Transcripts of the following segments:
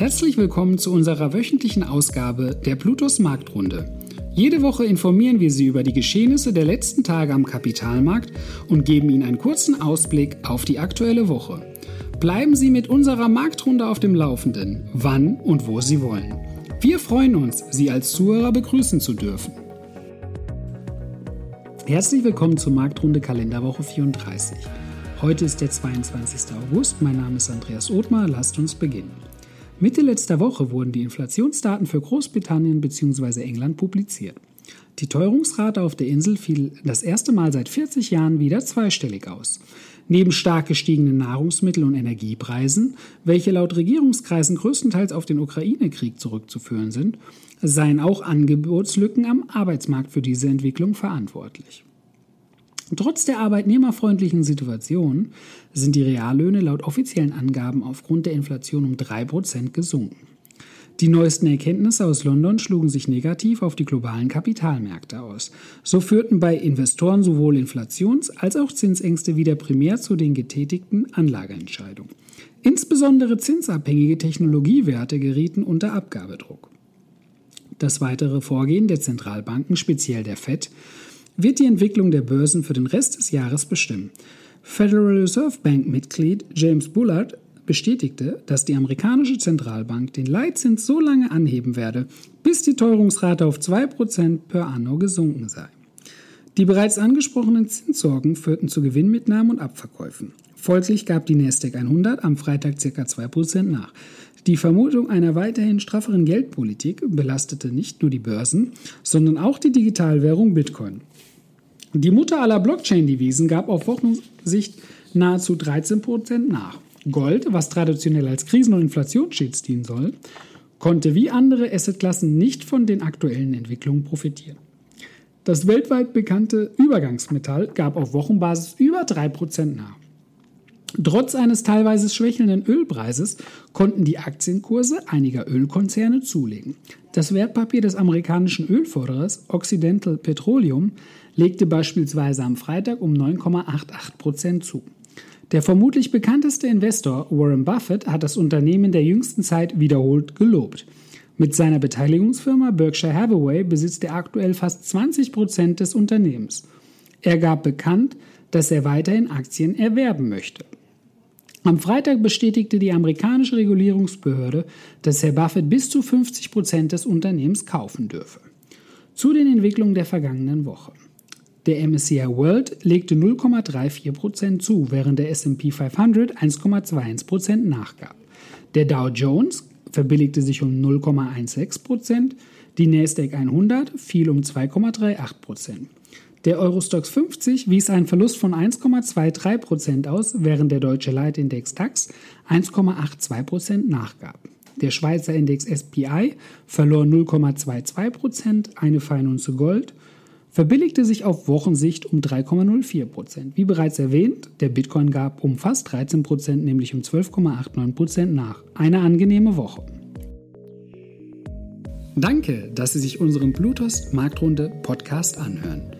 Herzlich willkommen zu unserer wöchentlichen Ausgabe der Plutos Marktrunde. Jede Woche informieren wir Sie über die Geschehnisse der letzten Tage am Kapitalmarkt und geben Ihnen einen kurzen Ausblick auf die aktuelle Woche. Bleiben Sie mit unserer Marktrunde auf dem Laufenden, wann und wo Sie wollen. Wir freuen uns, Sie als Zuhörer begrüßen zu dürfen. Herzlich willkommen zur Marktrunde Kalenderwoche 34. Heute ist der 22. August. Mein Name ist Andreas Othmar. Lasst uns beginnen. Mitte letzter Woche wurden die Inflationsdaten für Großbritannien bzw. England publiziert. Die Teuerungsrate auf der Insel fiel das erste Mal seit 40 Jahren wieder zweistellig aus. Neben stark gestiegenen Nahrungsmittel- und Energiepreisen, welche laut Regierungskreisen größtenteils auf den Ukraine-Krieg zurückzuführen sind, seien auch Angebotslücken am Arbeitsmarkt für diese Entwicklung verantwortlich. Trotz der arbeitnehmerfreundlichen Situation sind die Reallöhne laut offiziellen Angaben aufgrund der Inflation um 3% gesunken. Die neuesten Erkenntnisse aus London schlugen sich negativ auf die globalen Kapitalmärkte aus. So führten bei Investoren sowohl Inflations- als auch Zinsängste wieder primär zu den getätigten Anlageentscheidungen. Insbesondere zinsabhängige Technologiewerte gerieten unter Abgabedruck. Das weitere Vorgehen der Zentralbanken, speziell der Fed, wird die Entwicklung der Börsen für den Rest des Jahres bestimmen. Federal Reserve Bank Mitglied James Bullard bestätigte, dass die amerikanische Zentralbank den Leitzins so lange anheben werde, bis die Teuerungsrate auf 2% per anno gesunken sei. Die bereits angesprochenen Zinssorgen führten zu Gewinnmitnahmen und Abverkäufen. Folglich gab die Nasdaq 100 am Freitag ca. 2% nach. Die Vermutung einer weiterhin strafferen Geldpolitik belastete nicht nur die Börsen, sondern auch die Digitalwährung Bitcoin. Die Mutter aller Blockchain-Devisen gab auf Wochensicht nahezu 13% nach. Gold, was traditionell als Krisen- und Inflationsschutz dienen soll, konnte wie andere Assetklassen nicht von den aktuellen Entwicklungen profitieren. Das weltweit bekannte Übergangsmetall gab auf Wochenbasis über 3% nach. Trotz eines teilweise schwächelnden Ölpreises konnten die Aktienkurse einiger Ölkonzerne zulegen. Das Wertpapier des amerikanischen Ölförderers Occidental Petroleum legte beispielsweise am Freitag um 9,88 Prozent zu. Der vermutlich bekannteste Investor Warren Buffett hat das Unternehmen der jüngsten Zeit wiederholt gelobt. Mit seiner Beteiligungsfirma Berkshire Hathaway besitzt er aktuell fast 20 Prozent des Unternehmens. Er gab bekannt, dass er weiterhin Aktien erwerben möchte. Am Freitag bestätigte die amerikanische Regulierungsbehörde, dass Herr Buffett bis zu 50 Prozent des Unternehmens kaufen dürfe. Zu den Entwicklungen der vergangenen Woche. Der MSCI World legte 0,34% zu, während der SP 500 1,21% nachgab. Der Dow Jones verbilligte sich um 0,16%, die Nasdaq 100 fiel um 2,38%. Der Eurostox 50 wies einen Verlust von 1,23% aus, während der deutsche Leitindex DAX 1,82% nachgab. Der Schweizer Index SPI verlor 0,22%, eine Feinunze Gold verbilligte sich auf Wochensicht um 3,04 Prozent. Wie bereits erwähnt, der Bitcoin gab um fast 13 Prozent, nämlich um 12,89 Prozent nach. Eine angenehme Woche. Danke, dass Sie sich unseren Bluetooth Marktrunde Podcast anhören.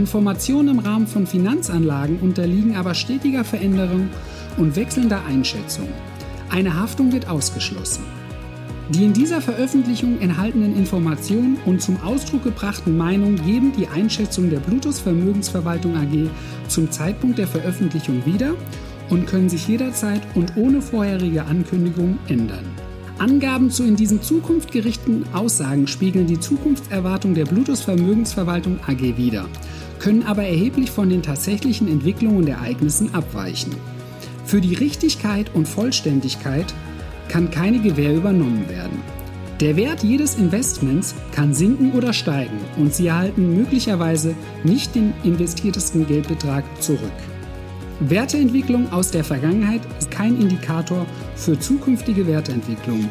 Informationen im Rahmen von Finanzanlagen unterliegen aber stetiger Veränderung und wechselnder Einschätzung. Eine Haftung wird ausgeschlossen. Die in dieser Veröffentlichung enthaltenen Informationen und zum Ausdruck gebrachten Meinungen geben die Einschätzung der Bluetooth Vermögensverwaltung AG zum Zeitpunkt der Veröffentlichung wieder und können sich jederzeit und ohne vorherige Ankündigung ändern. Angaben zu in diesen Zukunft gerichteten Aussagen spiegeln die Zukunftserwartung der Bluetooth Vermögensverwaltung AG wider, können aber erheblich von den tatsächlichen Entwicklungen und Ereignissen abweichen. Für die Richtigkeit und Vollständigkeit kann keine Gewähr übernommen werden. Der Wert jedes Investments kann sinken oder steigen und Sie erhalten möglicherweise nicht den investiertesten Geldbetrag zurück. Werteentwicklung aus der Vergangenheit ist kein Indikator für zukünftige Werteentwicklung.